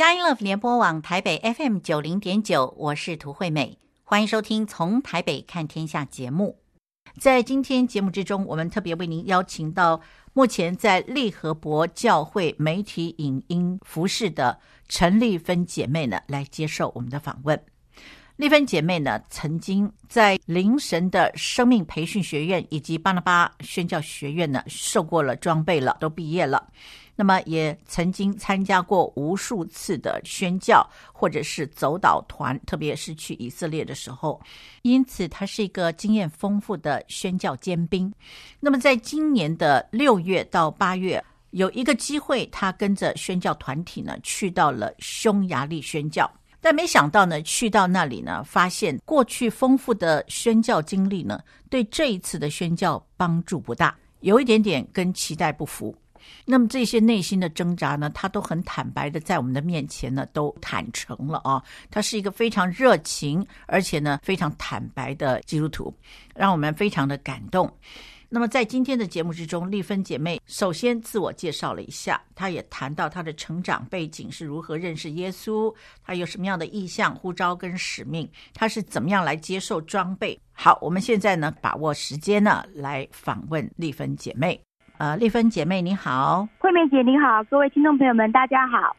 佳音乐联播网台北 FM 九零点九，我是涂惠美，欢迎收听《从台北看天下》节目。在今天节目之中，我们特别为您邀请到目前在利和博教会媒体影音服侍的陈丽芬姐妹呢，来接受我们的访问。丽芬姐妹呢，曾经在灵神的生命培训学院以及巴拿巴宣教学院呢，受过了装备了，都毕业了。那么也曾经参加过无数次的宣教，或者是走岛团，特别是去以色列的时候，因此他是一个经验丰富的宣教尖兵。那么在今年的六月到八月，有一个机会，他跟着宣教团体呢，去到了匈牙利宣教，但没想到呢，去到那里呢，发现过去丰富的宣教经历呢，对这一次的宣教帮助不大，有一点点跟期待不符。那么这些内心的挣扎呢，他都很坦白的在我们的面前呢，都坦诚了啊。他是一个非常热情，而且呢非常坦白的基督徒，让我们非常的感动。那么在今天的节目之中，丽芬姐妹首先自我介绍了一下，她也谈到她的成长背景是如何认识耶稣，她有什么样的意向、呼召跟使命，她是怎么样来接受装备。好，我们现在呢把握时间呢来访问丽芬姐妹。呃，丽芬姐妹你好，慧敏姐你好，各位听众朋友们大家好。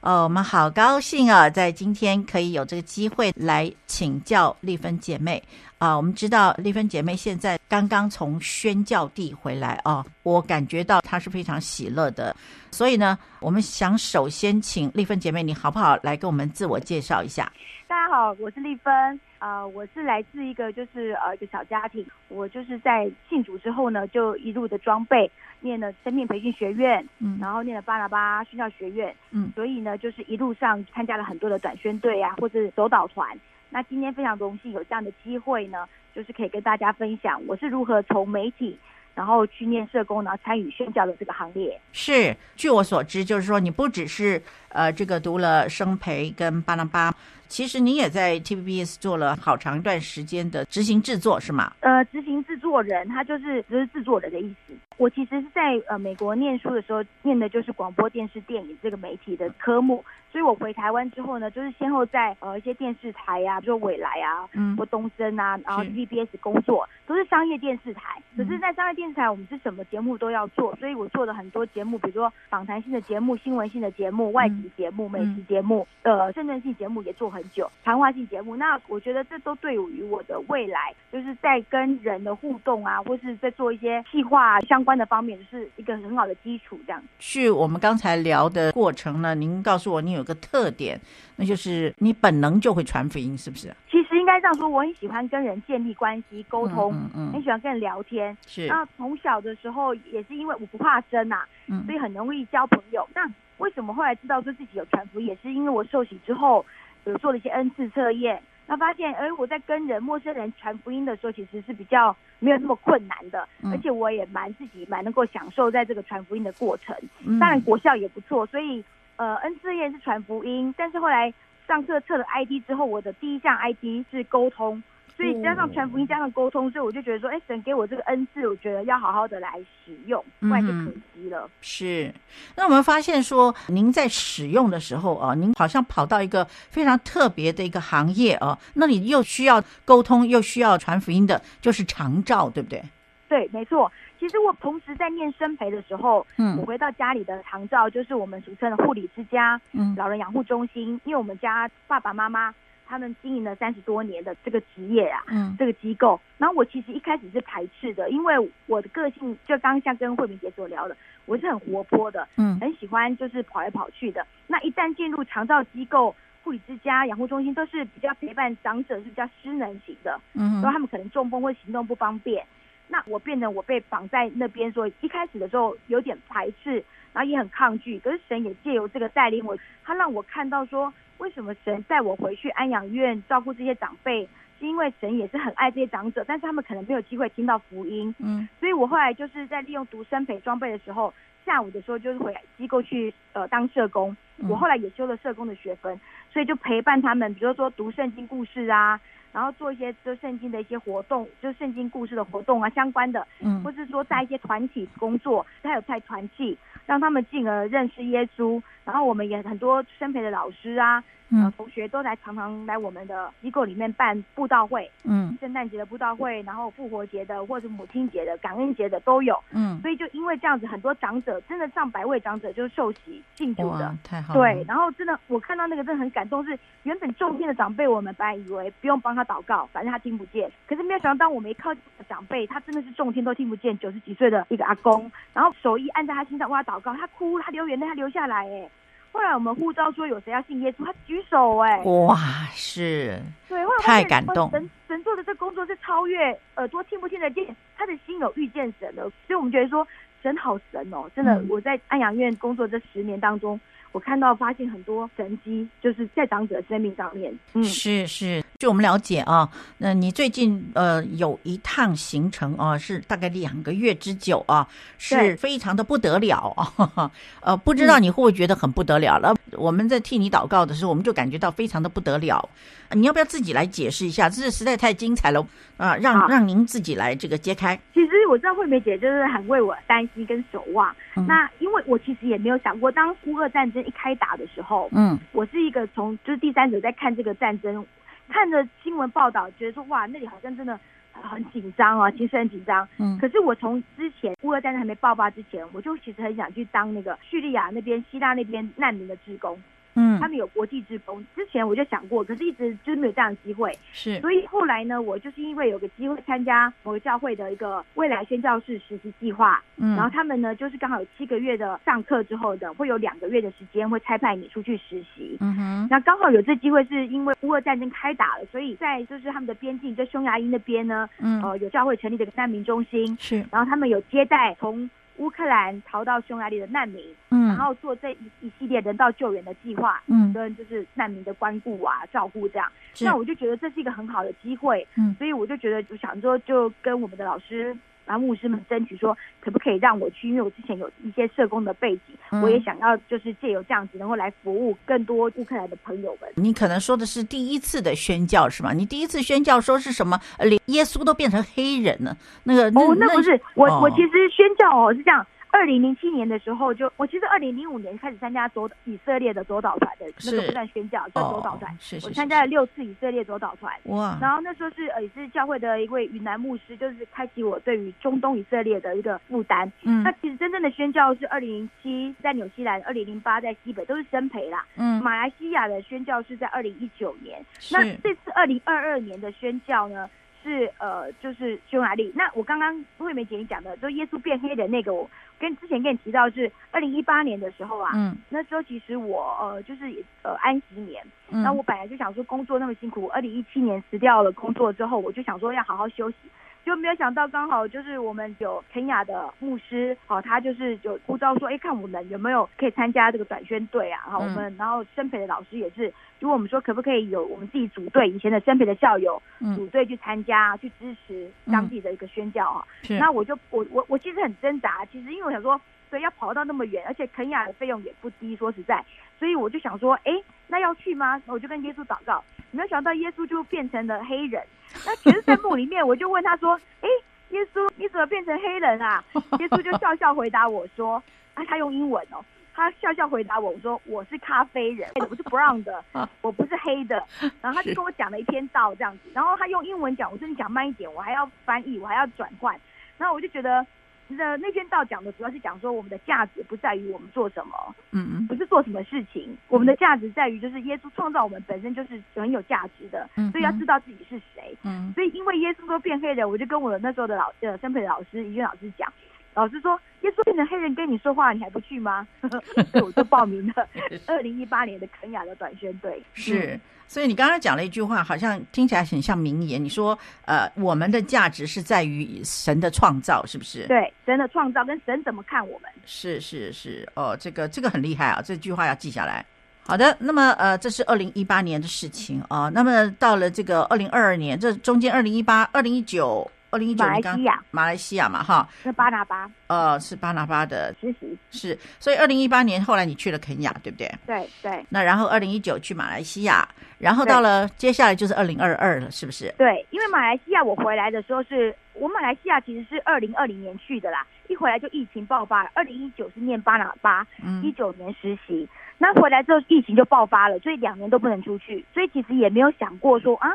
哦，我们好高兴啊，在今天可以有这个机会来请教丽芬姐妹啊、我们知道丽芬姐妹现在刚刚从宣教地回来啊，我感觉到她是非常喜乐的。所以呢，我们想首先请丽芬姐妹，你好不好来跟我们自我介绍一下？大家好，我是丽芬。呃，我是来自一个就是呃一个小家庭，我就是在信主之后呢，就一路的装备，念了生命培训学院，嗯，然后念了巴拉巴宣教学院，嗯，所以呢，就是一路上参加了很多的短宣队啊，或者走导团。那今天非常荣幸有这样的机会呢，就是可以跟大家分享我是如何从媒体，然后去念社工，然后参与宣教的这个行列。是，据我所知，就是说你不只是呃这个读了生培跟巴拉巴。其实你也在 TVBS 做了好长一段时间的执行制作，是吗？呃，执行制作人，他就是就是制作人的意思。我其实是在呃美国念书的时候，念的就是广播电视电影这个媒体的科目，所以我回台湾之后呢，就是先后在呃一些电视台呀、啊，比如说纬来啊，嗯，或东森啊，然后 TVBS 工作，都是商业电视台。可是，在商业电视台，我们是什么节目都要做，所以我做了很多节目，比如说访谈性的节目、新闻性的节目、外籍节目、美食节目，呃，政治性节目也做很久，谈话性节目。那我觉得这都对于我的未来，就是在跟人的互动啊，或是在做一些计划相关的方面，是一个很好的基础。这样。是我们刚才聊的过程呢，您告诉我你有个特点，那就是你本能就会传福音，是不是？其实应该这样说，我很喜欢跟人建立关系、沟通，嗯嗯，很喜欢跟人聊天。是，那从小的时候也是因为我不怕生呐、啊，嗯，所以很容易交朋友。那为什么后来知道说自己有传福音，也是因为我受洗之后有做了一些恩赐测验，那发现，哎，我在跟人陌生人传福音的时候，其实是比较没有那么困难的，嗯、而且我也蛮自己蛮能够享受在这个传福音的过程。当然国校也不错，所以呃，恩赐测验是传福音，但是后来上课测了 ID 之后，我的第一项 ID 是沟通。所以加上传福音，加上沟通，所以我就觉得说，哎，神给我这个恩赐，我觉得要好好的来使用，不然就可惜了。是。那我们发现说，您在使用的时候啊，您好像跑到一个非常特别的一个行业啊，那你又需要沟通，又需要传福音的，就是长照，对不对？对，没错。其实我同时在念生培的时候，嗯，我回到家里的长照，就是我们俗称的护理之家，嗯，老人养护中心，因为我们家爸爸妈妈。他们经营了三十多年的这个职业啊，嗯，这个机构，然后我其实一开始是排斥的，因为我的个性就刚刚像跟慧明姐所聊的，我是很活泼的，嗯，很喜欢就是跑来跑去的。那一旦进入长照机构、护理之家、养护中心，都是比较陪伴长者，是比较失能型的，嗯，然后他们可能中风或行动不方便，那我变得我被绑在那边，说一开始的时候有点排斥，然后也很抗拒，可是神也借由这个带领我，他让我看到说。为什么神带我回去安养院照顾这些长辈？是因为神也是很爱这些长者，但是他们可能没有机会听到福音。嗯，所以我后来就是在利用读生培装备的时候，下午的时候就是回机构去呃当社工。我后来也修了社工的学分，所以就陪伴他们，比如说读圣经故事啊，然后做一些就圣经的一些活动，就圣经故事的活动啊相关的，嗯，或是说在一些团体工作，他有在团契，让他们进而认识耶稣。然后我们也很多生培的老师啊。嗯，同学都来常常来我们的机构里面办布道会，嗯，圣诞节的布道会，然后复活节的或者母亲节的、感恩节的都有，嗯，所以就因为这样子，很多长者真的上百位长者就是受洗信主的，太好了，对，然后真的我看到那个真的很感动，是原本重听的长辈，我们本来以为不用帮他祷告，反正他听不见，可是没有想到当我们一靠近长辈，他真的是重听都听不见，九十几岁的一个阿公，然后手一按在他心上，哇，祷告，他哭，他流眼泪，他流下来，哎。后来我们护照说有谁要信耶稣，他举手哎，哇，是，对，太感动。神神做的这工作是超越耳朵听不听得见，他的心有遇见神了，所以我们觉得说神好神哦，真的，我在安阳院工作这十年当中。我看到发现很多神机，就是在长者生命上面。嗯，是是，据我们了解啊，那你最近呃有一趟行程啊，是大概两个月之久啊，是非常的不得了啊。呃，不知道你会不会觉得很不得了了？嗯、我们在替你祷告的时候，我们就感觉到非常的不得了。你要不要自己来解释一下？这是实在太精彩了啊！让让您自己来这个揭开。其实我知道惠美姐就是很为我担心跟守望。嗯、那因为我其实也没有想过，当乌俄战争一开打的时候，嗯，我是一个从就是第三者在看这个战争，看着新闻报道，觉得说哇，那里好像真的很紧张啊，其实很紧张。嗯，可是我从之前乌俄战争还没爆发之前，我就其实很想去当那个叙利亚那边、希腊那边难民的职工。嗯，他们有国际志工，之前我就想过，可是一直就是没有这样的机会。是，所以后来呢，我就是因为有个机会参加某个教会的一个未来宣教士实习计划，嗯，然后他们呢就是刚好有七个月的上课之后的，会有两个月的时间会差派你出去实习。嗯哼，那刚好有这机会，是因为乌俄战争开打了，所以在就是他们的边境，在匈牙利那边呢，嗯，呃，有教会成立这个难民中心，是，然后他们有接待从。乌克兰逃到匈牙利的难民，嗯，然后做这一一系列人道救援的计划，嗯，跟就是难民的关顾啊、照顾这样，那我就觉得这是一个很好的机会，嗯，所以我就觉得就想说，就跟我们的老师。然后牧师们争取说，可不可以让我去？因为我之前有一些社工的背景，嗯、我也想要就是借由这样子，能够来服务更多乌克兰的朋友们。你可能说的是第一次的宣教是吗？你第一次宣教说是什么？连耶稣都变成黑人了？那个哦，那不是我，我其实宣教哦是这样。二零零七年的时候就，就我其实二零零五年开始参加左以色列的左导团的那个不断宣教，叫左导团。是是是，我参加了六次以色列左导团。哇！然后那时候是呃也是教会的一位云南牧师，就是开启我对于中东以色列的一个负担。嗯。那其实真正的宣教是二零零七在纽西兰，二零零八在西北都是生培啦。嗯。马来西亚的宣教是在二零一九年。是。那这次二零二二年的宣教呢？是呃，就是匈牙利。那我刚刚惠美姐你讲的，就耶稣变黑的那个，我跟之前跟你提到是二零一八年的时候啊，嗯，那时候其实我呃就是呃安息年，那、嗯、我本来就想说工作那么辛苦，二零一七年辞掉了工作之后，我就想说要好好休息。就没有想到，刚好就是我们有肯雅的牧师，好，他就是有呼召说，哎，看我们有没有可以参加这个短宣队啊？好，我们然后生培的老师也是，如果我们说可不可以有我们自己组队，以前的生培的校友组队去参加，去支持当地的一个宣教啊。那我就我我我其实很挣扎，其实因为我想说，对，要跑到那么远，而且肯亚的费用也不低，说实在，所以我就想说，哎，那要去吗？我就跟耶稣祷告。没有想到耶稣就变成了黑人，那其实，在梦里面，我就问他说：“哎，耶稣，你怎么变成黑人啊？”耶稣就笑笑回答我说：“啊，他用英文哦，他笑笑回答我，我说我是咖啡人，我是 brown 的，我不是黑的。”然后他就跟我讲了一篇道这样子，然后他用英文讲，我说你讲慢一点，我还要翻译，我还要转换，然后我就觉得。那那篇道讲的主要是讲说，我们的价值不在于我们做什么，嗯嗯，不是做什么事情，我们的价值在于就是耶稣创造我们本身就是很有价值的，嗯，所以要知道自己是谁，嗯，所以因为耶稣都变黑人，我就跟我那时候的老呃生培老师怡君老师讲，老师说耶稣变成黑人跟你说话，你还不去吗？所 以我就报名了 二零一八年的肯雅的短宣队，是。所以你刚刚讲了一句话，好像听起来很像名言。你说，呃，我们的价值是在于神的创造，是不是？对，神的创造跟神怎么看我们？是是是，哦，这个这个很厉害啊，这句话要记下来。好的，那么呃，这是二零一八年的事情啊。那么到了这个二零二二年，这中间二零一八、二零一九。二零一九年，马来西亚，马来西亚嘛，哈，是巴拿巴，呃，是巴拿巴的实习，是，所以二零一八年后来你去了肯雅，对不对？对对。那然后二零一九去马来西亚，然后到了接下来就是二零二二了，是不是？对，因为马来西亚我回来的时候是我马来西亚其实是二零二零年去的啦，一回来就疫情爆发。二零一九是念巴拿巴，一九年实习，那回来之后疫情就爆发了，所以两年都不能出去，所以其实也没有想过说啊，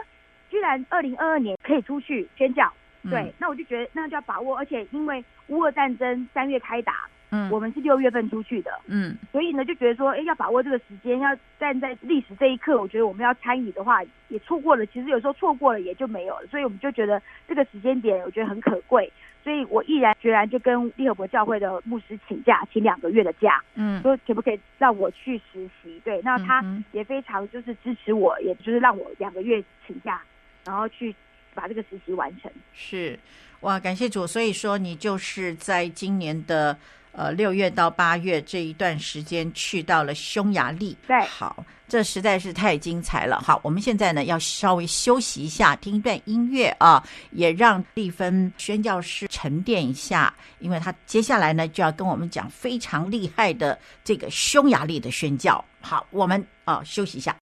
居然二零二二年可以出去宣教。对，嗯、那我就觉得那就要把握，而且因为乌俄战争三月开打，嗯，我们是六月份出去的，嗯，所以呢就觉得说，哎，要把握这个时间，要站在历史这一刻，我觉得我们要参与的话，也错过了。其实有时候错过了也就没有了，所以我们就觉得这个时间点我觉得很可贵，所以我毅然决然就跟利河伯教会的牧师请假，请两个月的假，嗯，说可不可以让我去实习？对，那他也非常就是支持我，也就是让我两个月请假，然后去。把这个实习完成是哇，感谢主。所以说，你就是在今年的呃六月到八月这一段时间去到了匈牙利。对，好，这实在是太精彩了。好，我们现在呢要稍微休息一下，听一段音乐啊，也让丽芬宣教师沉淀一下，因为他接下来呢就要跟我们讲非常厉害的这个匈牙利的宣教。好，我们啊休息一下。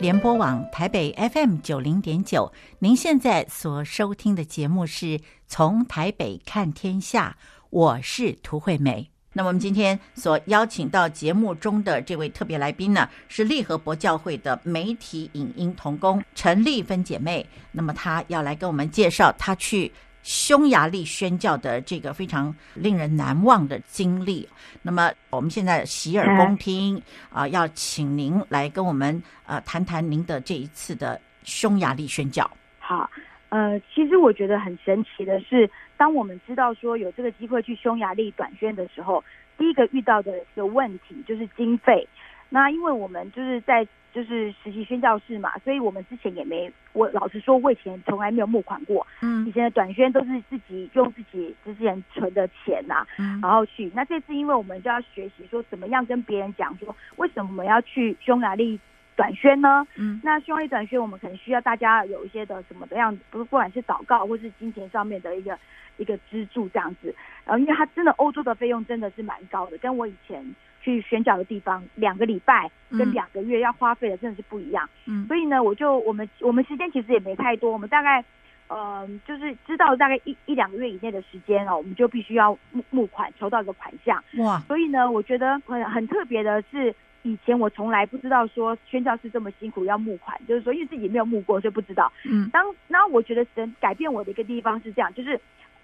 联播网台北 FM 九零点九，您现在所收听的节目是从台北看天下，我是涂惠美。那么我们今天所邀请到节目中的这位特别来宾呢，是利和伯教会的媒体影音同工陈丽芬姐妹。那么她要来跟我们介绍她去。匈牙利宣教的这个非常令人难忘的经历。那么我们现在洗耳恭听啊、呃，要请您来跟我们呃谈谈您的这一次的匈牙利宣教。好，呃，其实我觉得很神奇的是，当我们知道说有这个机会去匈牙利短宣的时候，第一个遇到的一个问题就是经费。那因为我们就是在。就是实习宣教室嘛，所以我们之前也没，我老实说，我以前从来没有募款过。嗯，以前的短宣都是自己用自己之前存的钱呐、啊，嗯，然后去。那这次因为我们就要学习说，怎么样跟别人讲说，为什么我们要去匈牙利短宣呢？嗯，那匈牙利短宣，我们可能需要大家有一些的什么的样子，不是不管是祷告或是金钱上面的一个一个资助这样子。然后，因为它真的欧洲的费用真的是蛮高的，跟我以前。去宣教的地方，两个礼拜跟两个月要花费的真的是不一样。嗯，所以呢，我就我们我们时间其实也没太多，我们大概呃就是知道大概一一两个月以内的时间哦，我们就必须要募募款，筹到一个款项。哇！所以呢，我觉得很很特别的是，以前我从来不知道说宣教是这么辛苦要募款，就是说因为自己没有募过，所以不知道。嗯，当然后我觉得神改变我的一个地方是这样，就是。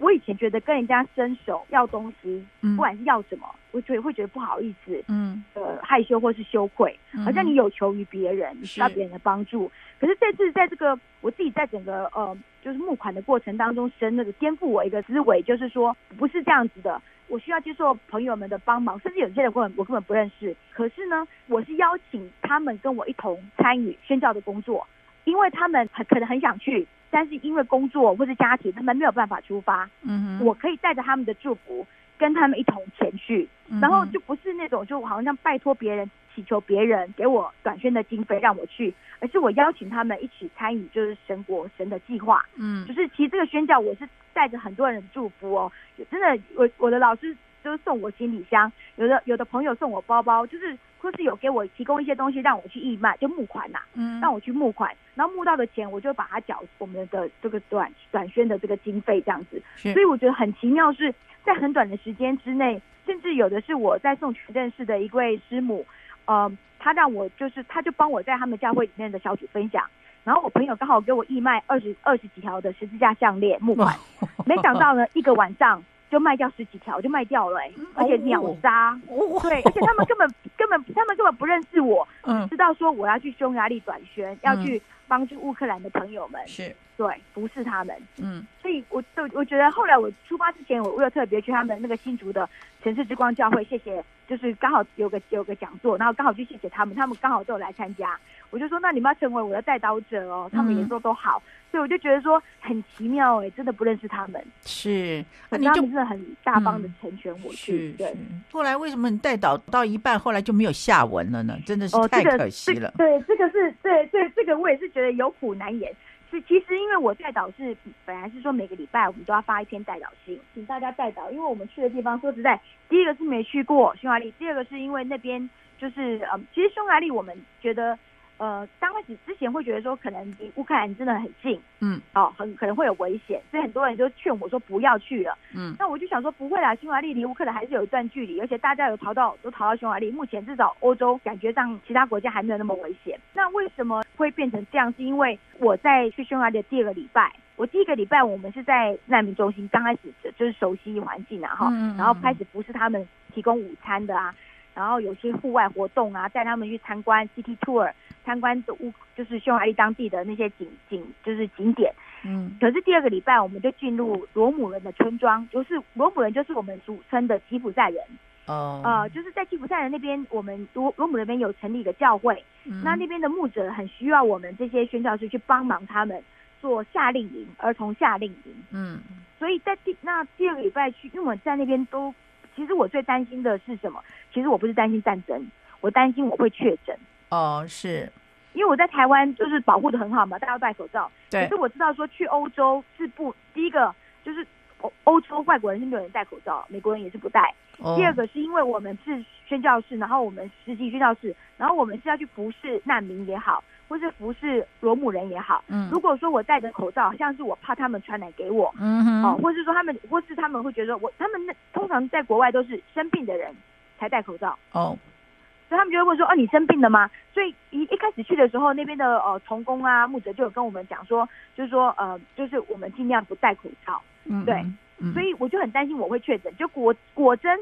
我以前觉得跟人家伸手要东西，不管是要什么，我觉得会觉得不好意思，嗯，呃，害羞或是羞愧，好像你有求于别人，你需要别人的帮助。可是这次在这个我自己在整个呃，就是募款的过程当中，神那个颠覆我一个思维，就是说不是这样子的，我需要接受朋友们的帮忙，甚至有些人根本我根本不认识，可是呢，我是邀请他们跟我一同参与宣教的工作，因为他们很可能很想去。但是因为工作或是家庭，他们没有办法出发。嗯哼，我可以带着他们的祝福，跟他们一同前去。然后就不是那种就好像拜托别人、祈求别人给我短宣的经费让我去，而是我邀请他们一起参与，就是神国神的计划。嗯，就是其实这个宣教，我是带着很多人的祝福哦。真的，我我的老师就是送我行李箱，有的有的朋友送我包包，就是。或是有给我提供一些东西让我去义卖，就募款呐、啊，嗯，让我去募款，然后募到的钱我就把它缴我们的这个短短宣的这个经费这样子。所以我觉得很奇妙，是在很短的时间之内，甚至有的是我在送群认识的一位师母，呃，他让我就是他就帮我在他们教会里面的小组分享，然后我朋友刚好给我义卖二十二十几条的十字架项链募款，没想到呢一个晚上。就卖掉十几条，就卖掉了、欸，而且秒杀，哦、对，而且他们根本 根本他们根本不认识我，嗯，知道说我要去匈牙利转宣，嗯、要去帮助乌克兰的朋友们，是对，不是他们，嗯，所以我就我觉得后来我出发之前，我又特别去他们那个新竹的城市之光教会，谢谢，就是刚好有个有个讲座，然后刚好去谢谢他们，他们刚好都有来参加，我就说那你们要成为我的带刀者哦，他们也说都好，嗯、所以我就觉得说很奇妙哎，真的不认识他们，是，那你就真的很大方的成全我去，嗯、对。后来为什么你带导到一半，后来就没有下文了呢？真的是太可惜了。哦这个、对，这个是对对，这个我也是觉得有苦难言。是，其实因为我代导是本来是说每个礼拜我们都要发一篇代表信，请大家代导。因为我们去的地方说实在，第一个是没去过匈牙利，第二个是因为那边就是嗯，其实匈牙利我们觉得。呃，刚开始之前会觉得说，可能离乌克兰真的很近，嗯，哦，很可能会有危险，所以很多人就劝我说不要去了，嗯，那我就想说不会啦，匈牙利离乌克兰还是有一段距离，而且大家有逃到都逃到匈牙利，目前至少欧洲感觉上其他国家还没有那么危险。那为什么会变成这样？是因为我在去匈牙利的第二个礼拜，我第一个礼拜我们是在难民中心，刚开始就是熟悉环境啊，哈、嗯，然后开始不是他们提供午餐的啊。然后有些户外活动啊，带他们去参观 City Tour，参观的乌就是匈牙利当地的那些景景就是景点。嗯，可是第二个礼拜我们就进入罗姆人的村庄，就是罗姆人就是我们俗称的吉普赛人。哦，呃，就是在吉普赛人那边，我们罗罗姆那边有成立一个教会，嗯、那那边的牧者很需要我们这些宣教师去帮忙他们做夏令营，儿童夏令营。嗯，所以在第那第二个礼拜去，因为我在那边都。其实我最担心的是什么？其实我不是担心战争，我担心我会确诊。哦，是，因为我在台湾就是保护的很好嘛，大家要戴口罩。对。可是我知道说去欧洲是不，第一个就是欧欧洲外国人是没有人戴口罩，美国人也是不戴。哦。第二个是因为我们是宣教士，然后我们实际宣教士，然后我们是要去服侍难民也好。或是服侍罗姆人也好，嗯，如果说我戴着口罩，像是我怕他们传染给我，嗯哼，哦，或是说他们，或是他们会觉得我，他们那通常在国外都是生病的人才戴口罩，哦，所以他们就会问说，哦，你生病了吗？所以一一开始去的时候，那边的呃童工啊牧者就有跟我们讲说，就是说呃，就是我们尽量不戴口罩，嗯，对，嗯，所以我就很担心我会确诊，就果果真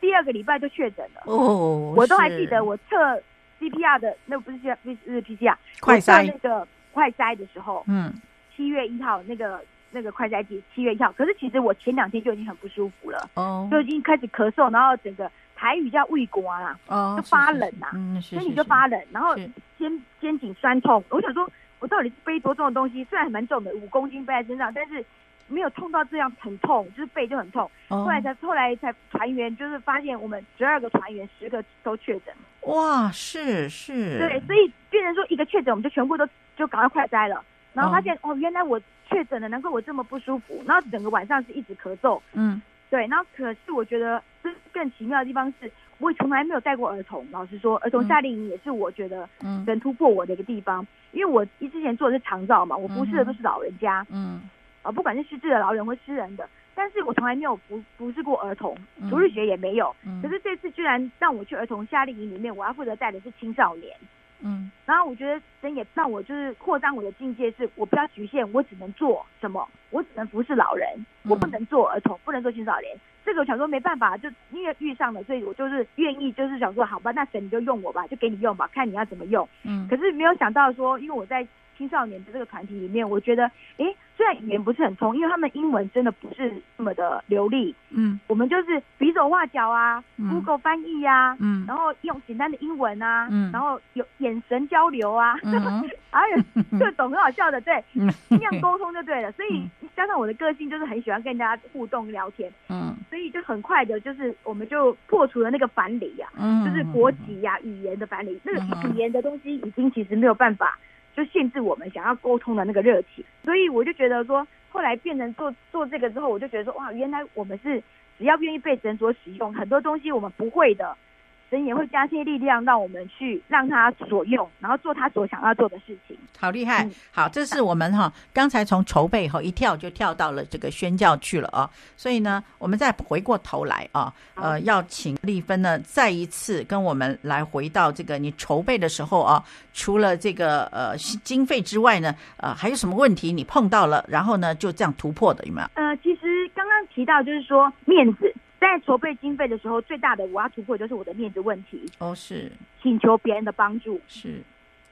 第二个礼拜就确诊了，哦，我都还记得我测。CPR 的那不是 C 是 PCR 快筛。那个快筛的时候，嗯，七月一号那个那个快筛剂七月一号，可是其实我前两天就已经很不舒服了，哦，就已经开始咳嗽，然后整个台语叫胃瓜啦，哦，就发冷呐、啊，嗯，身体就发冷，然后肩肩颈酸痛，我想说我到底背多重的东西，虽然还蛮重的，五公斤背在身上，但是。没有痛到这样很痛，就是背就很痛。Oh. 后来才后来才团员就是发现我们十二个团员十个都确诊。哇，是是。对，所以变成说一个确诊，我们就全部都就赶快快摘了，然后发现、oh. 哦，原来我确诊了，难怪我这么不舒服。然后整个晚上是一直咳嗽。嗯，对。然后可是我觉得更更奇妙的地方是，我从来没有带过儿童。老实说，儿童夏令营也是我觉得嗯能突破我的一个地方，嗯、因为我一之前做的是长照嘛，我服侍的都是老人家。嗯。啊，不管是失智的老人或失人的，但是我从来没有服服侍过儿童，主日学也没有。嗯。可是这次居然让我去儿童夏令营里面，我要负责带的是青少年。嗯。然后我觉得神也让我就是扩张我的境界，是我不要局限，我只能做什么？我只能服侍老人，我不能做儿童，不能做青少年。这个我想说没办法，就因为遇上了，所以我就是愿意，就是想说好吧，那神你就用我吧，就给你用吧，看你要怎么用。嗯。可是没有想到说，因为我在青少年的这个团体里面，我觉得，诶。虽然语言不是很通，因为他们英文真的不是那么的流利。嗯，我们就是比手画脚啊、嗯、，Google 翻译呀、啊，嗯，然后用简单的英文啊，嗯，然后有眼神交流啊，嗯、还有各种很好笑的，对，嗯、尽量沟通就对了。所以加上我的个性，就是很喜欢跟人家互动聊天，嗯，所以就很快的，就是我们就破除了那个藩篱呀，嗯，就是国籍呀、啊、语言的藩篱，那个语言的东西已经其实没有办法就限制我们想要沟通的那个热情，所以我就觉得说。后来变成做做这个之后，我就觉得说，哇，原来我们是只要愿意被诊所使用，很多东西我们不会的。神也会加些力量让我们去让他所用，然后做他所想要做的事情。好厉害！嗯、好，这是我们哈刚才从筹备后一跳就跳到了这个宣教去了啊。所以呢，我们再回过头来啊，呃，要请丽芬呢再一次跟我们来回到这个你筹备的时候啊，除了这个呃经费之外呢，呃，还有什么问题你碰到了，然后呢就这样突破的有没有？呃，其实刚刚提到就是说面子。在筹备经费的时候，最大的我要突破就是我的面子问题。哦，是请求别人的帮助。是，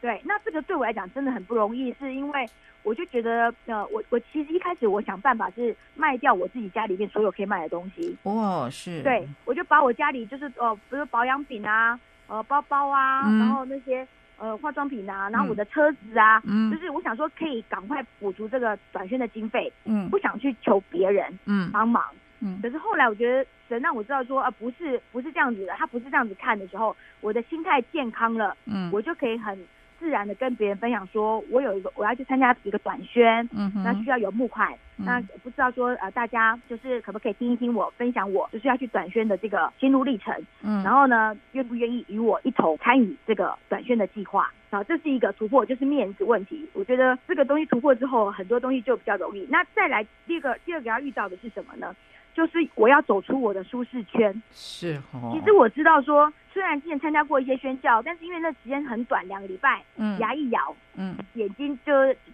对，那这个对我来讲真的很不容易，是因为我就觉得，呃，我我其实一开始我想办法是卖掉我自己家里面所有可以卖的东西。哦，是。对，我就把我家里就是呃，比如保养品啊，呃，包包啊，嗯、然后那些呃化妆品啊，然后我的车子啊，嗯，就是我想说可以赶快补足这个短宣的经费，嗯，不想去求别人，嗯，帮忙，嗯。可是后来我觉得神让我知道说，啊、呃，不是不是这样子的，他不是这样子看的时候，我的心态健康了，嗯，我就可以很。自然的跟别人分享说，我有一个我要去参加一个短宣，嗯，那需要有募款，嗯，那不知道说呃大家就是可不可以听一听我分享我就是要去短宣的这个心路历程，嗯，然后呢愿不愿意与我一同参与这个短宣的计划？好，这是一个突破，就是面子问题。我觉得这个东西突破之后，很多东西就比较容易。那再来第二个第二个要遇到的是什么呢？就是我要走出我的舒适圈。是哦。其实我知道说。虽然之前参加过一些宣教，但是因为那时间很短，两个礼拜，嗯，牙一咬，嗯，眼睛就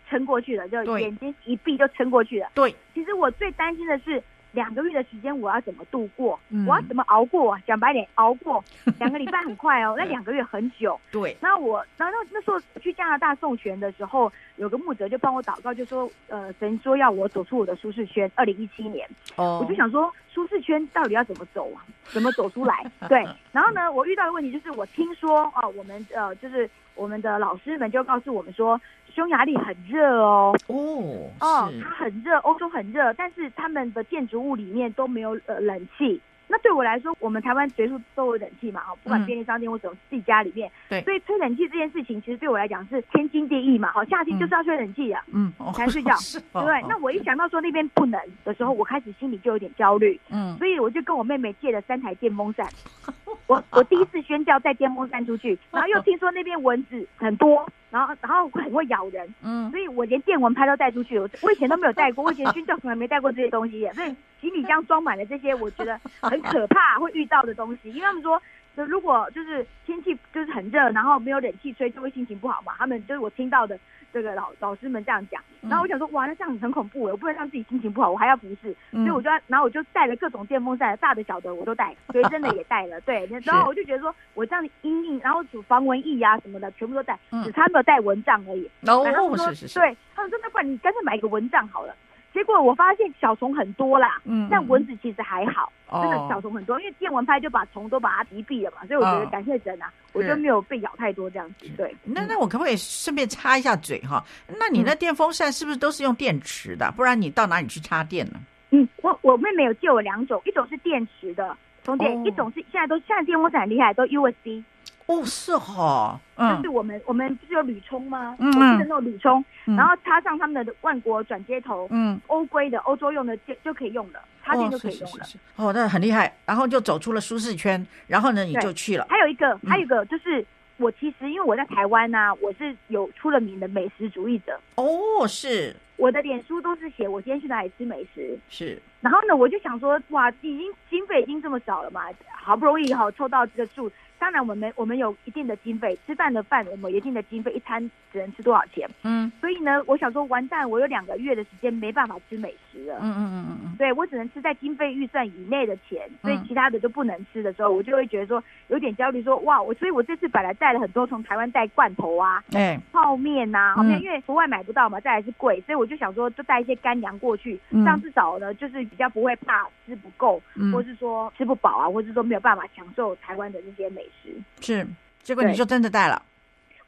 撑过去了，就眼睛一闭就撑过去了。对，其实我最担心的是。两个月的时间，我要怎么度过？嗯、我要怎么熬过？讲白点，熬过 两个礼拜很快哦，那两个月很久。对。那我，然后那那时候去加拿大送权的时候，有个牧者就帮我祷告，就说：“呃，神说要我走出我的舒适圈。”二零一七年，哦，我就想说，舒适圈到底要怎么走啊？怎么走出来？对。然后呢，我遇到的问题就是，我听说哦，我们呃，就是我们的老师们就告诉我们说。匈牙利很热哦，哦，哦，它很热，欧洲很热，但是他们的建筑物里面都没有呃冷气。那对我来说，我们台湾随处都有冷气嘛，哈，不管便利商店或者自己家里面，对，所以吹冷气这件事情，其实对我来讲是天经地义嘛，哈，夏天就是要吹冷气的，嗯，才睡觉，对不对？那我一想到说那边不能的时候，我开始心里就有点焦虑，嗯，所以我就跟我妹妹借了三台电风扇。我我第一次宣教带电风扇出去，然后又听说那边蚊子很多。然后，然后很会咬人，嗯，所以我连电蚊拍都带出去。我我以前都没有带过，我以前军教从来没带过这些东西，所以行李箱装满了这些，我觉得很可怕会遇到的东西。因为他们说，就如果就是天气就是很热，然后没有冷气吹，就会心情不好嘛。他们就是我听到的。这个老老师们这样讲，然后我想说，哇，那这样很恐怖，我不能让自己心情不好，我还要服侍，所以我就要，然后我就带了各种电风扇，大的小的我都带，所以真的也带了，对，然后我就觉得说，我这样阴影，然后主防蚊液啊什么的，全部都带，只差没有带蚊帐而已。然后我说，对，他们说那不然你干脆买一个蚊帐好了。结果我发现小虫很多啦，嗯，但蚊子其实还好，真的小虫很多，因为电蚊拍就把虫都把它击毙了嘛，所以我觉得感谢神啊，我就没有被咬太多这样子。对，那那我可不可以顺便插一下嘴哈？那你那电风扇是不是都是用电池的？不然你到哪里去插电呢？嗯，我我妹妹有借我两种，一种是电池的充电，一种是现在都现在电风扇很厉害，都 USB。哦，是哈，嗯，就是我们我们不是有铝充吗？嗯，我记得那种铝充，然后插上他们的万国转接头，嗯，欧规的欧洲用的就就可以用了，插电就可以用了。哦，那很厉害。然后就走出了舒适圈，然后呢，你就去了。还有一个，还有一个就是我其实因为我在台湾呐，我是有出了名的美食主义者。哦，是。我的脸书都是写我今天去哪里吃美食。是。然后呢，我就想说，哇，已经经费已经这么少了嘛，好不容易哈凑到这个数。当然，我们我们有一定的经费，吃饭的饭我们有一定的经费，一餐只能吃多少钱？嗯，所以呢，我想说，完蛋，我有两个月的时间没办法吃美食了。嗯嗯嗯嗯对，我只能吃在经费预算以内的钱，所以其他的就不能吃的时候，我就会觉得说有点焦虑，说哇，我所以，我这次本来带了很多从台湾带罐头啊，哎，泡面呐，好像因为国外买不到嘛，再来是贵，所以我就想说，就带一些干粮过去，这样至少呢，就是比较不会怕吃不够，或是说吃不饱啊，或是说没有办法享受台湾的这些美食。是，结果你就真的带了，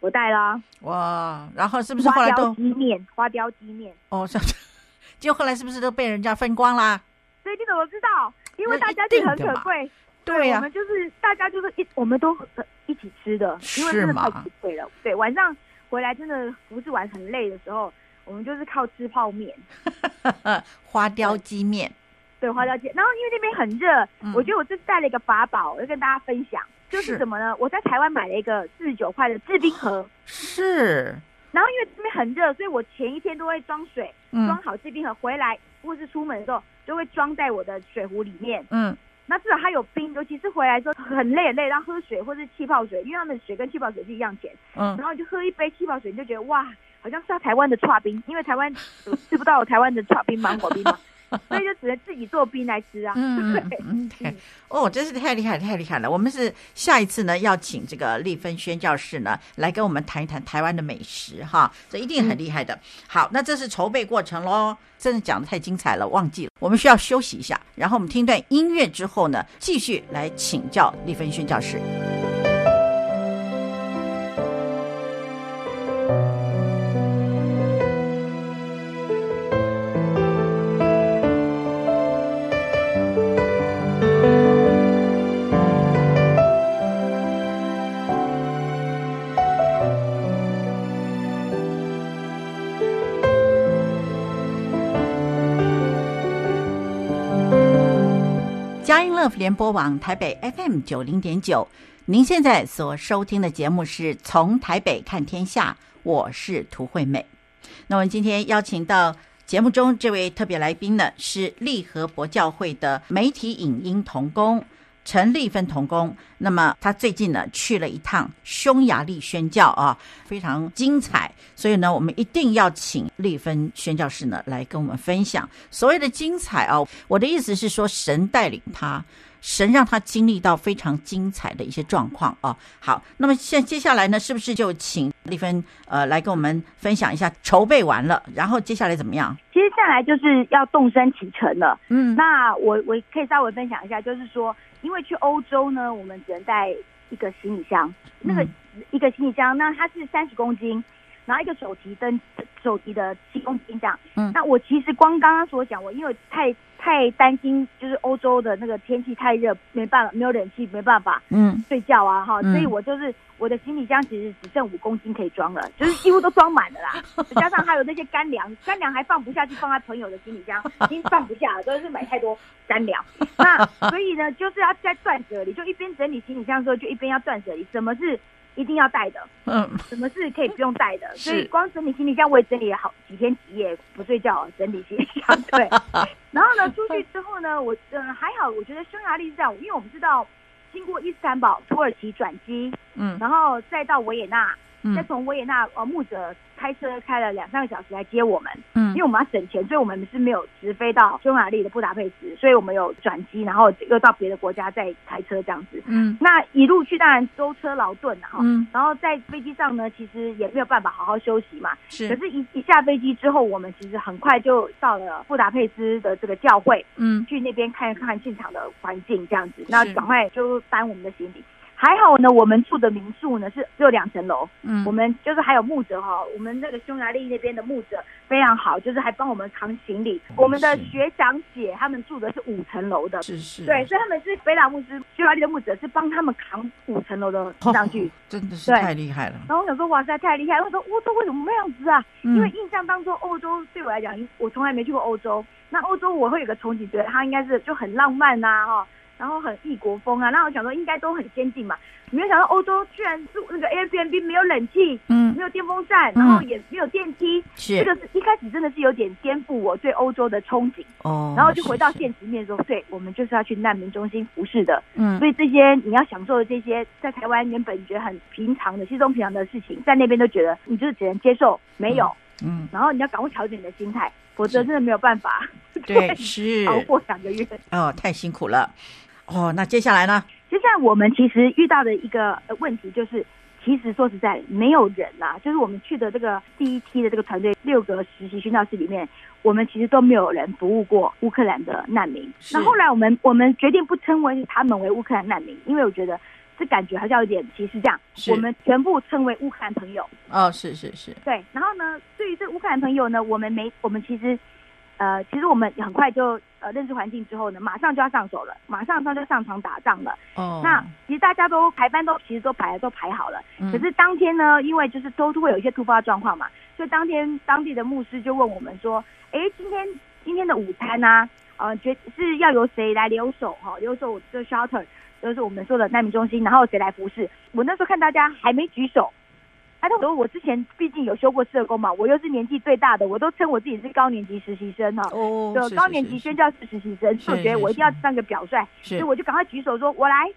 我带了，哇！然后是不是后来都花雕鸡面？花雕鸡面哦，是，结果后来是不是都被人家分光啦？所以你怎么知道？因为大家就很可贵，对呀，我们就是大家就是一，我们都一起吃的，因为真的太贵了。对，晚上回来真的服侍完很累的时候，我们就是靠吃泡面，花雕鸡面，对，花雕鸡。然后因为那边很热，我觉得我这次带了一个法宝，我要跟大家分享。就是什么呢？我在台湾买了一个四十九块的制冰盒，是。然后因为这边很热，所以我前一天都会装水，装好制冰盒回来，或是出门的时候就会装在我的水壶里面。嗯，那至少它有冰，尤其是回来之后很累很累，然后喝水或是气泡水，因为他们水跟气泡水是一样甜。嗯，然后就喝一杯气泡水，你就觉得哇，好像是要台湾的剉冰，因为台湾吃不到台湾的剉冰芒果冰嘛。所以就只能自己做冰来吃啊。嗯嗯，对，哦，真是太厉害，太厉害了。我们是下一次呢，要请这个丽芬宣教士呢来跟我们谈一谈台湾的美食哈，这一定很厉害的。嗯、好，那这是筹备过程喽，真的讲得太精彩了，忘记了，我们需要休息一下，然后我们听段音乐之后呢，继续来请教丽芬宣教士。联播网台北 FM 九零点九，您现在所收听的节目是从台北看天下，我是涂惠美。那我们今天邀请到节目中这位特别来宾呢，是利和博教会的媒体影音童工。陈丽芬童工，那么他最近呢去了一趟匈牙利宣教啊，非常精彩。所以呢，我们一定要请丽芬宣教师呢来跟我们分享所谓的精彩啊。我的意思是说，神带领他，神让他经历到非常精彩的一些状况哦。好，那么现接下来呢，是不是就请丽芬呃来跟我们分享一下筹备完了，然后接下来怎么样？接下来就是要动身启程了。嗯，那我我可以稍微分享一下，就是说。因为去欧洲呢，我们只能带一个行李箱，那个一个行李箱，那它是三十公斤，然后一个手提灯，手提的七公斤这样。嗯，那我其实光刚刚所讲，我因为太。太担心，就是欧洲的那个天气太热，没办法，没有冷气，没办法，嗯，睡觉啊，哈、嗯，所以我就是我的行李箱其实只剩五公斤可以装了，就是几乎都装满了啦，加上还有那些干粮，干粮还放不下去，放在朋友的行李箱，已经放不下了，都是买太多干粮。那所以呢，就是要在断舍离，就一边整理行李箱的时候，就一边要断舍离，什么是？一定要带的，嗯，什么是可以不用带的？所以光整理行李箱，我也整理了好几天几夜不睡觉整理行李箱。对，然后呢，出去之后呢，我嗯、呃、还好，我觉得匈牙利是这样，因为我们知道经过伊斯坦堡、土耳其转机，嗯，然后再到维也纳，嗯、再从维也纳呃牧者。开车开了两三个小时来接我们，嗯，因为我们要省钱，所以我们是没有直飞到匈牙利的布达佩斯，所以我们有转机，然后又到别的国家再开车这样子，嗯，那一路去当然舟车劳顿哈，嗯，然后在飞机上呢，其实也没有办法好好休息嘛，是，可是一一下飞机之后，我们其实很快就到了布达佩斯的这个教会，嗯，去那边看一看现场的环境这样子，那赶快就搬我们的行李。还好呢，我们住的民宿呢是只有两层楼，嗯，我们就是还有牧者哈，我们那个匈牙利那边的牧者非常好，就是还帮我们扛行李。嗯、我们的学长姐他们住的是五层楼的，是是，对，所以他们是菲拉牧师，匈牙利的牧者是帮他们扛五层楼的上去，哦，真的是太厉害了。然后我想说，哇塞，太厉害！我说欧洲为什么那样子啊？嗯、因为印象当中欧洲对我来讲，我从来没去过欧洲。那欧洲我会有个憧憬，觉得它应该是就很浪漫呐，哈。然后很异国风啊，那我想说应该都很先进嘛，没有想到欧洲居然住那个 Airbnb 没有冷气，嗯，没有电风扇，然后也没有电梯，是。这个是一开始真的是有点颠覆我对欧洲的憧憬哦，然后就回到现实面说，对，我们就是要去难民中心服侍的，嗯，所以这些你要享受的这些在台湾原本觉得很平常的稀松平常的事情，在那边都觉得你就是只能接受没有，嗯，然后你要赶快调整你的心态，否则真的没有办法，对，是。熬过两个月。哦，太辛苦了。哦，那接下来呢？接下来我们其实遇到的一个问题就是，其实说实在，没有人啦，就是我们去的这个第一批的这个团队，六个实习训教室里面，我们其实都没有人服务过乌克兰的难民。那后来我们我们决定不称为他们为乌克兰难民，因为我觉得这感觉好像有点歧视这样。我们全部称为乌克兰朋友。哦，是是是。对，然后呢，对于这乌克兰朋友呢，我们没，我们其实。呃，其实我们很快就呃认识环境之后呢，马上就要上手了，马上上就上场打仗了。哦，那其实大家都排班都其实都排都排好了，嗯、可是当天呢，因为就是都会有一些突发状况嘛，所以当天当地的牧师就问我们说，哎，今天今天的午餐呢、啊，呃，觉是要由谁来留守哈、哦，留守这 shelter，就是我们说的难民中心，然后谁来服侍？我那时候看大家还没举手。哎，那我我之前毕竟有修过社工嘛，我又是年纪最大的，我都称我自己是高年级实习生哈、啊，哦，就高年级宣教士实习生，所以我觉得我一定要当个表率，所以我就赶快举手说，我来，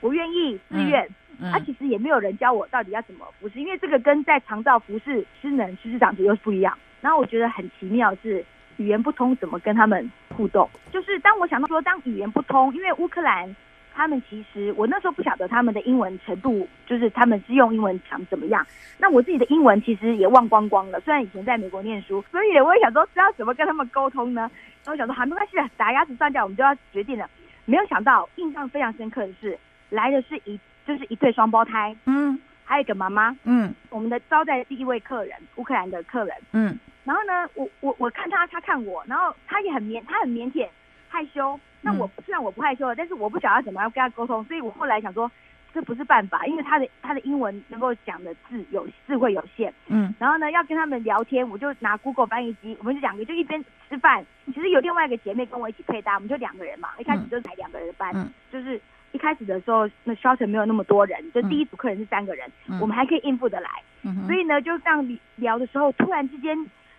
我愿意，自愿。他、啊、其实也没有人教我到底要怎么服侍，因为这个跟在长照服侍、失能、失智长者又是不一样。然后我觉得很奇妙是，语言不通怎么跟他们互动？就是当我想到说，当语言不通，因为乌克兰。他们其实，我那时候不晓得他们的英文程度，就是他们是用英文讲怎么样。那我自己的英文其实也忘光光了。虽然以前在美国念书，所以我也想说，知道怎么跟他们沟通呢？然后我想说，好，没关系的，打鸭子上架，我们就要决定了。没有想到，印象非常深刻的是，来的是一就是一对双胞胎，嗯，还有一个妈妈，嗯，我们的招待第一位客人，乌克兰的客人，嗯，然后呢，我我我看他，他看我，然后他也很腼，他很腼腆。害羞，那我虽然我不害羞了，但是我不晓得怎么样跟他沟通，所以我后来想说，这不是办法，因为他的他的英文能够讲的字有智慧有限，嗯，然后呢，要跟他们聊天，我就拿 Google 翻译机，我们就两个就一边吃饭，其实有另外一个姐妹跟我一起配搭，我们就两个人嘛，一开始就是才两个人的班，嗯，就是一开始的时候那 shelter 没有那么多人，就第一组客人是三个人，嗯，我们还可以应付得来，嗯，所以呢，就这样聊的时候，突然之间。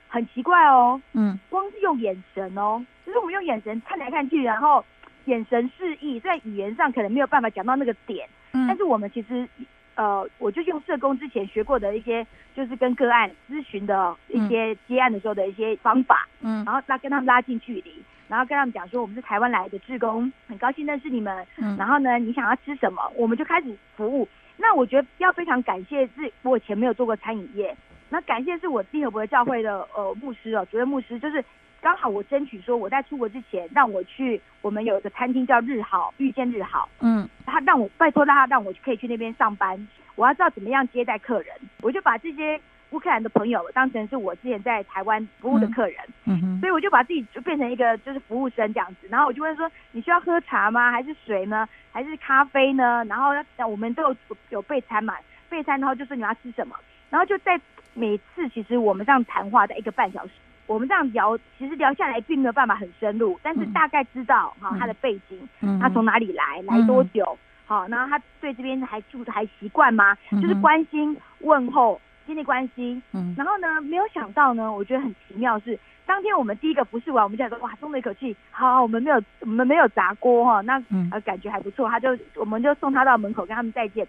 很奇怪哦，嗯，光是用眼神哦，就是我们用眼神看来看去，然后眼神示意，在语言上可能没有办法讲到那个点，嗯，但是我们其实，呃，我就用社工之前学过的一些，就是跟个案咨询的一些接案的时候的一些方法，嗯，然后拉跟他们拉近距离，然后跟他们讲说，我们是台湾来的志工，很高兴认识你们，嗯，然后呢，你想要吃什么，我们就开始服务。那我觉得要非常感谢，是我以前没有做过餐饮业。那感谢是我地和伯教会的呃牧师哦，主任牧师，就是刚好我争取说我在出国之前让我去，我们有一个餐厅叫日好遇见日好，嗯，他让我拜托他让我可以去那边上班，我要知道怎么样接待客人，我就把这些乌克兰的朋友当成是我之前在台湾服务的客人，嗯哼，所以我就把自己就变成一个就是服务生这样子，然后我就问说，你需要喝茶吗？还是水呢？还是咖啡呢？然后我们都有有备餐嘛，备餐然后就说你要吃什么，然后就在。每次其实我们这样谈话在一个半小时，我们这样聊，其实聊下来并没有办法很深入，但是大概知道哈、嗯、他的背景，嗯、他从哪里来，来多久，好、嗯，然后他对这边还住的还习惯吗？嗯、就是关心问候，建立关系。嗯，然后呢，没有想到呢，我觉得很奇妙是，当天我们第一个服侍完，我们就想说哇，松了一口气，好，我们没有我们没有砸锅哈，那呃感觉还不错，他就我们就送他到门口跟他们再见。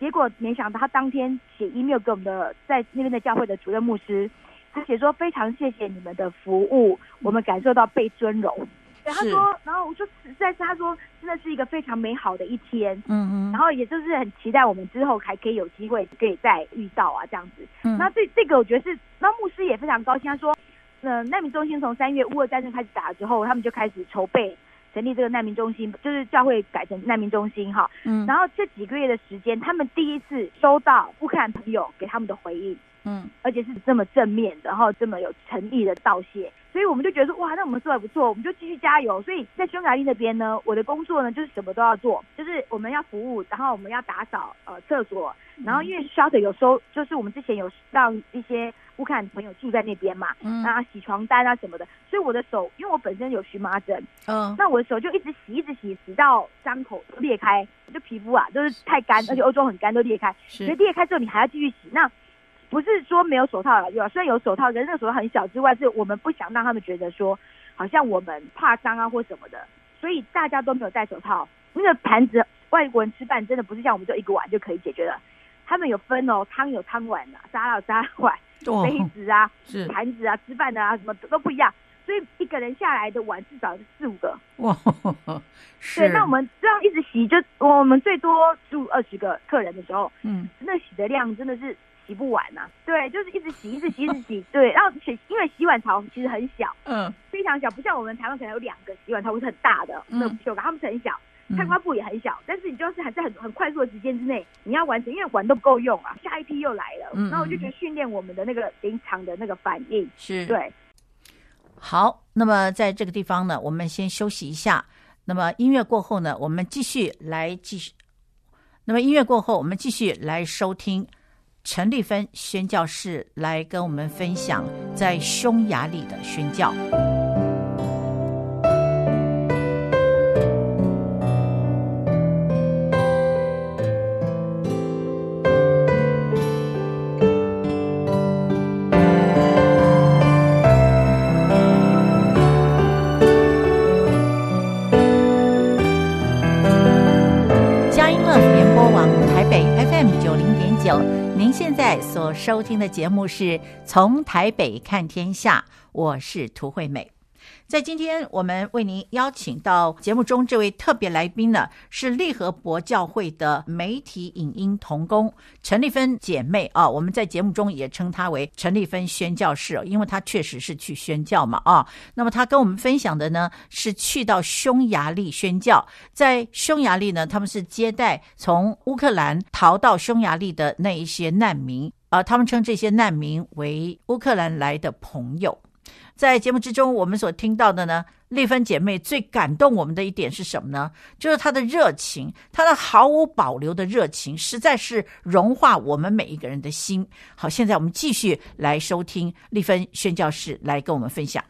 结果没想到，他当天写 email 给我们的在那边的教会的主任牧师，他写说非常谢谢你们的服务，我们感受到被尊荣。对，他说，然后我说实在是，他说真的是一个非常美好的一天。嗯嗯。然后也就是很期待我们之后还可以有机会可以再遇到啊这样子。嗯。那这这个我觉得是，那牧师也非常高兴，他说，嗯、呃，难民中心从三月乌俄战争开始打之后，他们就开始筹备。成立这个难民中心，就是教会改成难民中心哈。嗯。然后这几个月的时间，他们第一次收到乌克兰朋友给他们的回应，嗯，而且是这么正面的，然后这么有诚意的道谢。所以我们就觉得说，哇，那我们做的不错，我们就继续加油。所以在匈牙利那边呢，我的工作呢就是什么都要做，就是我们要服务，然后我们要打扫呃厕所，然后因为 shelter 有收，就是我们之前有让一些乌克兰朋友住在那边嘛，嗯，然后洗床单啊什么的，所以我的手，因为我本身有荨麻疹，嗯，那我的手就一直洗，一直洗，洗到伤口都裂开，就皮肤啊都是太干，而且欧洲很干都裂开，所以裂开之后你还要继续洗，那。不是说没有手套了，有虽然有手套，可是那个手套很小之外，是我们不想让他们觉得说，好像我们怕脏啊或什么的，所以大家都没有戴手套。那个盘子，外国人吃饭真的不是像我们就一个碗就可以解决了，他们有分哦，汤有汤碗的，沙拉有沙拉碗，杯子啊，是盘子啊，吃饭的啊，什么都不一样，所以一个人下来的碗至少是四五个。哇，对，那我们这样一直洗，就我们最多十五二十个客人的时候，嗯，那洗的量真的是。洗不完呐、啊，对，就是一直洗，一直洗，一直洗，对。然后洗，因为洗碗槽其实很小，嗯，非常小，不像我们台湾可能有两个洗碗槽，是很大的，嗯，有个他们是很小，菜瓜布也很小，但是你就是还在很很快速的时间之内，你要完成，因为玩都不够用啊，下一批又来了，嗯，然后我就觉得训练我们的那个临场的那个反应是对。好，那么在这个地方呢，我们先休息一下。那么音乐过后呢，我们继续来继续。那么音乐过后，我们继续来收听。陈丽芬宣教士来跟我们分享在匈牙利的宣教。您现在所收听的节目是从台北看天下，我是涂惠美。在今天，我们为您邀请到节目中这位特别来宾呢，是利和伯教会的媒体影音同工陈丽芬姐妹啊。我们在节目中也称她为陈丽芬宣教士，因为她确实是去宣教嘛啊。那么她跟我们分享的呢，是去到匈牙利宣教，在匈牙利呢，他们是接待从乌克兰逃到匈牙利的那一些难民啊，他们称这些难民为乌克兰来的朋友。在节目之中，我们所听到的呢，丽芬姐妹最感动我们的一点是什么呢？就是她的热情，她的毫无保留的热情，实在是融化我们每一个人的心。好，现在我们继续来收听丽芬宣教士来跟我们分享。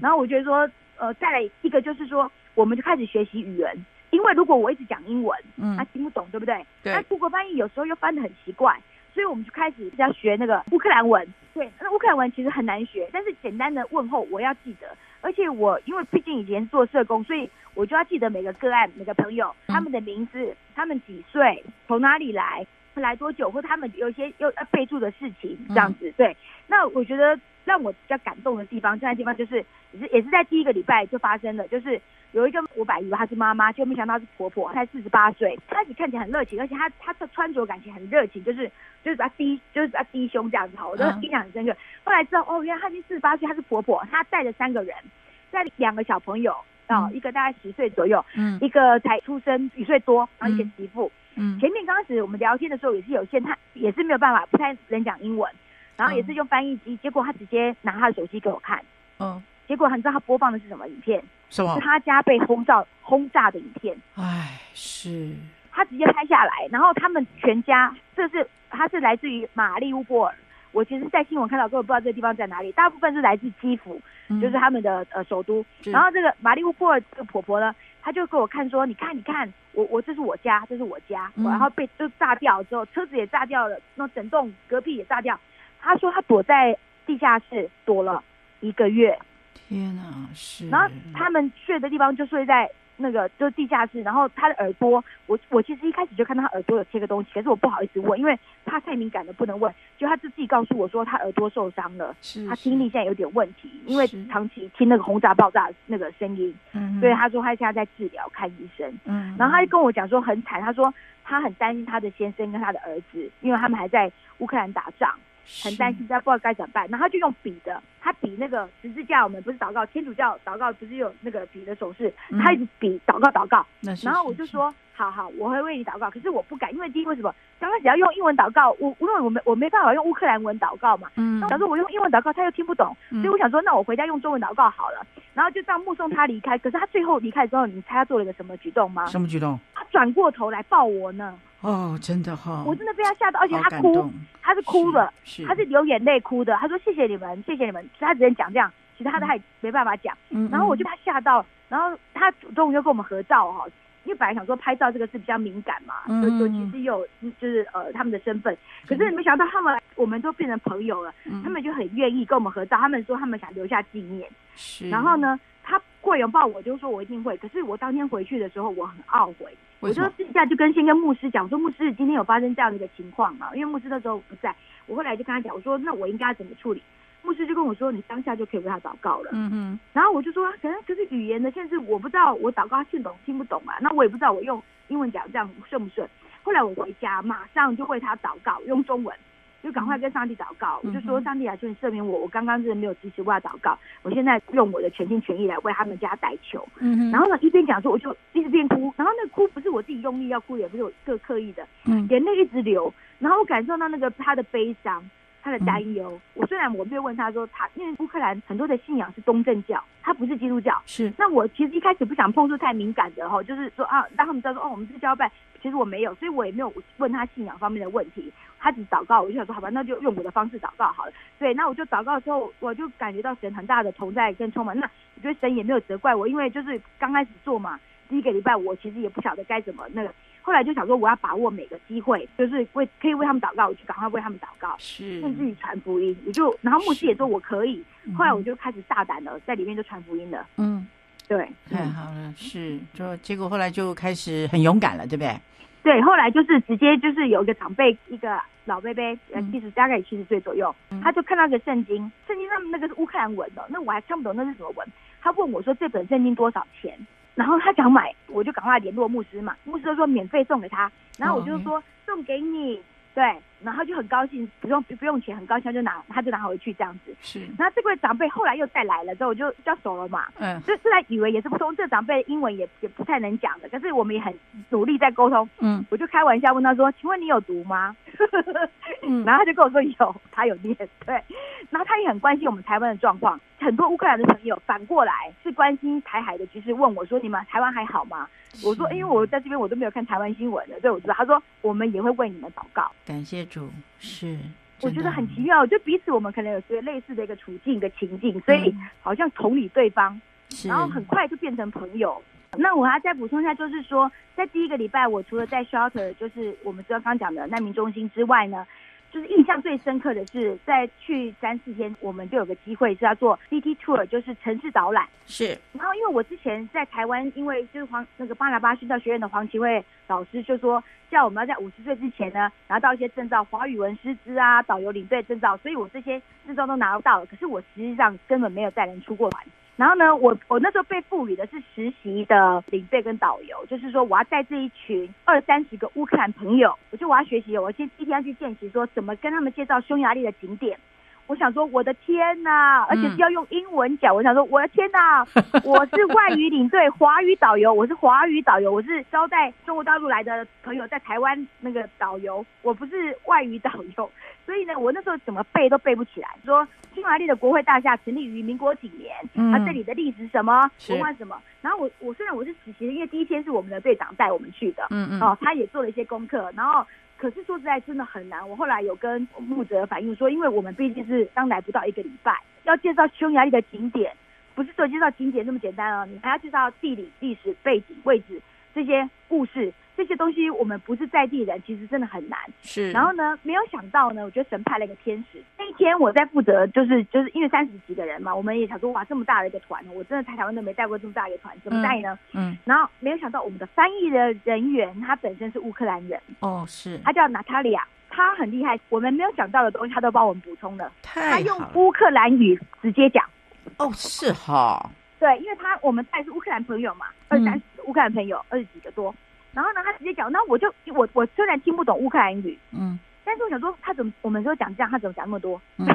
然后我觉得说，呃，再来一个就是说，我们就开始学习语言，因为如果我一直讲英文，嗯，他听不懂，对不对？对。那 Google 翻译有时候又翻的很奇怪。所以我们就开始要学那个乌克兰文，对，那乌克兰文其实很难学，但是简单的问候我要记得，而且我因为毕竟以前做社工，所以我就要记得每个个案、每个朋友他们的名字、他们几岁、从哪里来、来多久，或他们有一些要要备注的事情这样子。对，那我觉得让我比较感动的地方，这样的地方就是也是也是在第一个礼拜就发生了，就是。有一个我本来以为她是妈妈，就没想到是婆婆，才四十八岁，开始看起来很热情，而且她她的穿着感情很热情，就是就是啊低就是啊低胸这样子哈，我都印象很深刻。后来知道哦，原来她已经四十八岁，她是婆婆，她带着三个人，带两个小朋友啊，一个大概十岁左右，嗯，一个才出生一岁多，然后一个媳妇，嗯，前面刚开始我们聊天的时候也是有限，她也是没有办法，不太能讲英文，然后也是用翻译机，结果她直接拿她的手机给我看，嗯。结果你知道他播放的是什么影片？什么？是他家被轰炸轰炸的影片。哎，是。他直接拍下来，然后他们全家，这是他是来自于马利乌波尔。我其实，在新闻看到，根本不知道这个地方在哪里。大部分是来自基辅，嗯、就是他们的呃首都。然后这个马利乌波尔这个婆婆呢，她就给我看说：“你看，你看，我我这是我家，这是我家。嗯”然后被就炸掉之后，车子也炸掉了，那整栋隔壁也炸掉。她说她躲在地下室躲了一个月。天哪，是。然后他们睡的地方就睡在那个就是地下室，然后他的耳朵，我我其实一开始就看到他耳朵有贴个东西，可是我不好意思问，因为怕太敏感了不能问。就他自己告诉我说他耳朵受伤了，是他听力现在有点问题，因为长期听那个轰炸爆炸那个声音，嗯，所以他说他现在在治疗看医生，嗯，然后他就跟我讲说很惨，他说他很担心他的先生跟他的儿子，因为他们还在乌克兰打仗。很担心，他不知道该怎么办，然后他就用笔的，他比那个十字架，我们不是祷告，天主教祷告不是有那个笔的手势，他一直比祷告祷告，然后我就说，好好，我会为你祷告，可是我不敢，因为第一为什么？刚开始要用英文祷告，我因为我没我没办法用乌克兰文祷告嘛，嗯，假如我用英文祷告，他又听不懂，所以我想说，那我回家用中文祷告好了，然后就这样目送他离开，可是他最后离开之后，你猜他做了一个什么举动吗？什么举动？他转过头来抱我呢。哦，真的哈、哦，我真的被他吓到，而且他哭，他是哭了，是他是流眼泪哭的。他说：“谢谢你们，谢谢你们。”他只能讲这样，其他的他也没办法讲。嗯，然后我就被他吓到，然后他主动就跟我们合照哈，因为本来想说拍照这个是比较敏感嘛，嗯、就就其实有就是呃他们的身份，可是没想到他们我们都变成朋友了，嗯、他们就很愿意跟我们合照。他们说他们想留下纪念，是。然后呢，他过拥抱我，就说我一定会。可是我当天回去的时候，我很懊悔。我就私下就跟先跟牧师讲，我说牧师今天有发生这样的一个情况嘛？因为牧师那时候不在，我后来就跟他讲，我说那我应该怎么处理？牧师就跟我说，你当下就可以为他祷告了。嗯嗯。然后我就说，可能可是语言的限制，我不知道我祷告他听懂听不懂嘛？那我也不知道我用英文讲这样顺不顺。后来我回家马上就为他祷告，用中文。就赶快跟上帝祷告，我就说上帝啊，求你赦免我，我刚刚真的没有及时为他祷告，我现在用我的全心全意来为他们家代求。嗯哼。然后呢，一边讲说，我就一直边哭，然后那哭不是我自己用力要哭，也不是我刻刻意的，嗯，眼泪一直流，然后我感受到那个他的悲伤，他的担忧。我虽然我没有问他说他，因为乌克兰很多的信仰是东正教，他不是基督教。是。那我其实一开始不想碰触太敏感的哈，就是说啊，让他们知道说哦，我们是交拜。其实我没有，所以我也没有问他信仰方面的问题。他只祷告，我就想说，好吧，那就用我的方式祷告好了。对，那我就祷告之后，我就感觉到神很大的同在跟充满。那我觉得神也没有责怪我，因为就是刚开始做嘛，第一个礼拜我其实也不晓得该怎么那个。后来就想说，我要把握每个机会，就是为可以为他们祷告，我就赶快为他们祷告，是甚至于传福音。我就然后牧师也说我可以。后来我就开始大胆了，在里面就传福音了。嗯，对，太好了，是就结果后来就开始很勇敢了，对不对？对，后来就是直接就是有一个长辈，一个老伯伯，呃，七十大概七十岁左右，嗯、他就看到一个圣经，圣经上面那个是乌克兰文的，那我还看不懂那是什么文。他问我说：“这本圣经多少钱？”然后他想买，我就赶快联络牧师嘛，牧师就说免费送给他，然后我就说送给你。对，然后就很高兴，不用不用钱，很高兴就拿，他就拿回去这样子。是，然后这位长辈后来又再来了之后，我就交熟了嘛。嗯，就虽然以为也是不通，这个长辈英文也也不太能讲的，可是我们也很努力在沟通。嗯，我就开玩笑问他说：“请问你有读吗？”嗯，然后他就跟我说有，他有念。对，然后他也很关心我们台湾的状况，很多乌克兰的朋友反过来是关心台海的局势，问我说：“你们台湾还好吗？”我说：“因为我在这边，我都没有看台湾新闻的，对，我知道。”他说：“我们也会为你们祷告。”感谢主，是我觉得很奇妙，就彼此我们可能有些类似的一个处境、一个情境，所以好像同理对方，嗯、然后很快就变成朋友。那我还要再补充一下，就是说，在第一个礼拜，我除了在 shelter，就是我们刚刚讲的难民中心之外呢。就是印象最深刻的是，在去三四天，我们就有个机会是要做 city tour，就是城市导览。是。然后，因为我之前在台湾，因为就是黄那个巴拿巴训教学院的黄奇慧老师就说，叫我们要在五十岁之前呢，拿到一些证照，华语文师资啊，导游领队证照，所以我这些证照都拿到了。可是我实际上根本没有带人出过团。然后呢，我我那时候被赋予的是实习的领队跟导游，就是说我要带这一群二三十个乌克兰朋友，我就我要学习，我先一天要去见习，说怎么跟他们介绍匈牙利的景点。我想说，我的天呐，而且是要用英文讲。我想说，我的天呐，我是外语领队，华语导游，我是华语导游，我是招待中国大陆来的朋友在台湾那个导游，我不是外语导游。所以呢，我那时候怎么背都背不起来。说匈牙利的国会大厦成立于民国几年？嗯，它这里的历史什么，文化什么？然后我我虽然我是实习的，因为第一天是我们的队长带我们去的，嗯嗯，哦，他也做了一些功课，然后。可是说实在，真的很难。我后来有跟木泽反映说，因为我们毕竟是刚来不到一个礼拜，要介绍匈牙利的景点，不是说介绍景点那么简单啊，你还要介绍地理、历史背景、位置这些故事。这些东西我们不是在地人，其实真的很难。是，然后呢，没有想到呢，我觉得神派了一个天使。那一天我在负责，就是就是因为三十几个人嘛，我们也想说，哇，这么大的一个团，我真的在台湾都没带过这么大一个团，怎么带呢？嗯。嗯，然后没有想到我们的翻译的人员，他本身是乌克兰人。哦，是。他叫娜塔莉亚，他很厉害，我们没有想到的东西，他都帮我们补充了。他用乌克兰语直接讲。哦，是哈。对，因为他我们带是乌克兰朋友嘛，二三十乌克兰朋友，二十几个多。然后呢，他直接讲，那我就我我虽然听不懂乌克兰语，嗯，但是我想说他怎么我们说讲这样，他怎么讲那么多？嗯、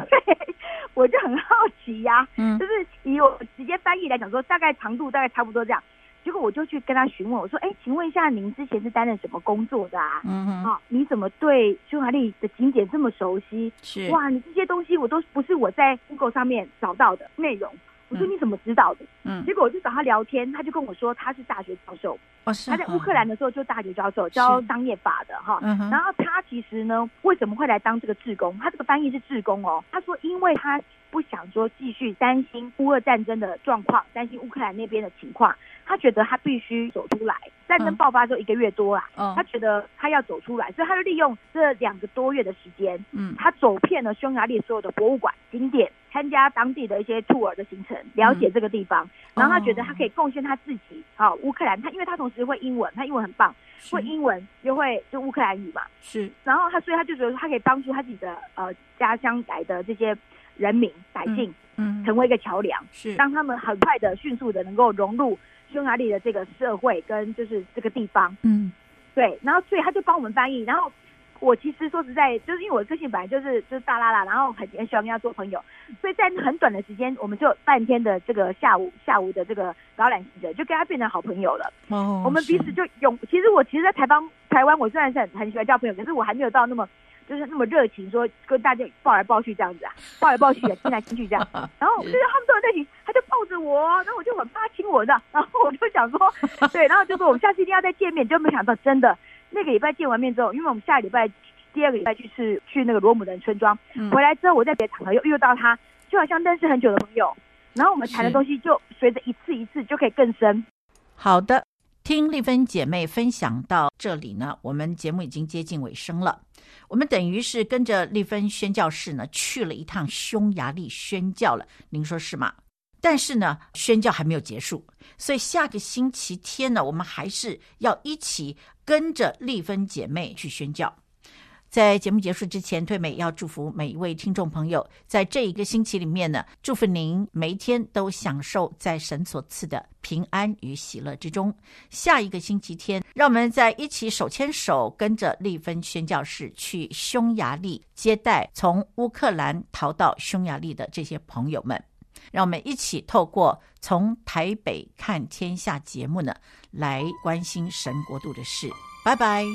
我就很好奇呀、啊，嗯，就是以我直接翻译来讲说，大概长度大概差不多这样。结果我就去跟他询问，我说，哎，请问一下，您之前是担任什么工作的啊？嗯哼，啊，你怎么对匈牙利的景点这么熟悉？是哇，你这些东西我都不是我在 Google 上面找到的内容。我说你怎么知道的？嗯，结果我就找他聊天，他就跟我说他是大学教授，哦、是他在乌克兰的时候就大学教授，教商业法的哈。嗯哼，然后他其实呢，为什么会来当这个志工？他这个翻译是志工哦。他说，因为他不想说继续担心乌俄战争的状况，担心乌克兰那边的情况，他觉得他必须走出来。战争爆发之后一个月多啦，嗯，他觉得他要走出来，所以他就利用这两个多月的时间，嗯，他走遍了匈牙利所有的博物馆景点。参加当地的一些 tour 的行程，了解这个地方，嗯、然后他觉得他可以贡献他自己。好、哦，乌克兰，他因为他同时会英文，他英文很棒，是会英文又会就乌克兰语嘛。是，然后他所以他就觉得他可以帮助他自己的呃家乡来的这些人民百姓，嗯，成为一个桥梁，是让他们很快的、迅速的能够融入匈牙利的这个社会跟就是这个地方。嗯，对，然后所以他就帮我们翻译，然后。我其实说实在，就是因为我个性本来就是就是大拉拉，然后很很喜欢跟他做朋友，所以在很短的时间，我们就半天的这个下午下午的这个导览行程，就跟他变成好朋友了。哦，我们彼此就永。其实我其实，在台湾台湾，我虽然是很很喜欢交朋友，可是我还没有到那么就是那么热情，说跟大家抱来抱去这样子啊，抱来抱去啊亲来亲去这样。然后就是他们都在一起，他就抱着我，然后我就很怕亲我的，然后我就想说，对，然后就说我们下次一定要再见面，就没想到真的。那个礼拜见完面之后，因为我们下礼拜第二个礼拜去是去那个罗姆人村庄，嗯、回来之后我在别的场合又遇到他，就好像认识很久的朋友，然后我们谈的东西就随着一次一次就可以更深。好的，听丽芬姐妹分享到这里呢，我们节目已经接近尾声了。我们等于是跟着丽芬宣教士呢去了一趟匈牙利宣教了，您说是吗？但是呢，宣教还没有结束，所以下个星期天呢，我们还是要一起跟着丽芬姐妹去宣教。在节目结束之前，退美要祝福每一位听众朋友，在这一个星期里面呢，祝福您每一天都享受在神所赐的平安与喜乐之中。下一个星期天，让我们在一起手牵手，跟着丽芬宣教士去匈牙利接待从乌克兰逃到匈牙利的这些朋友们。让我们一起透过从台北看天下节目呢，来关心神国度的事。拜拜。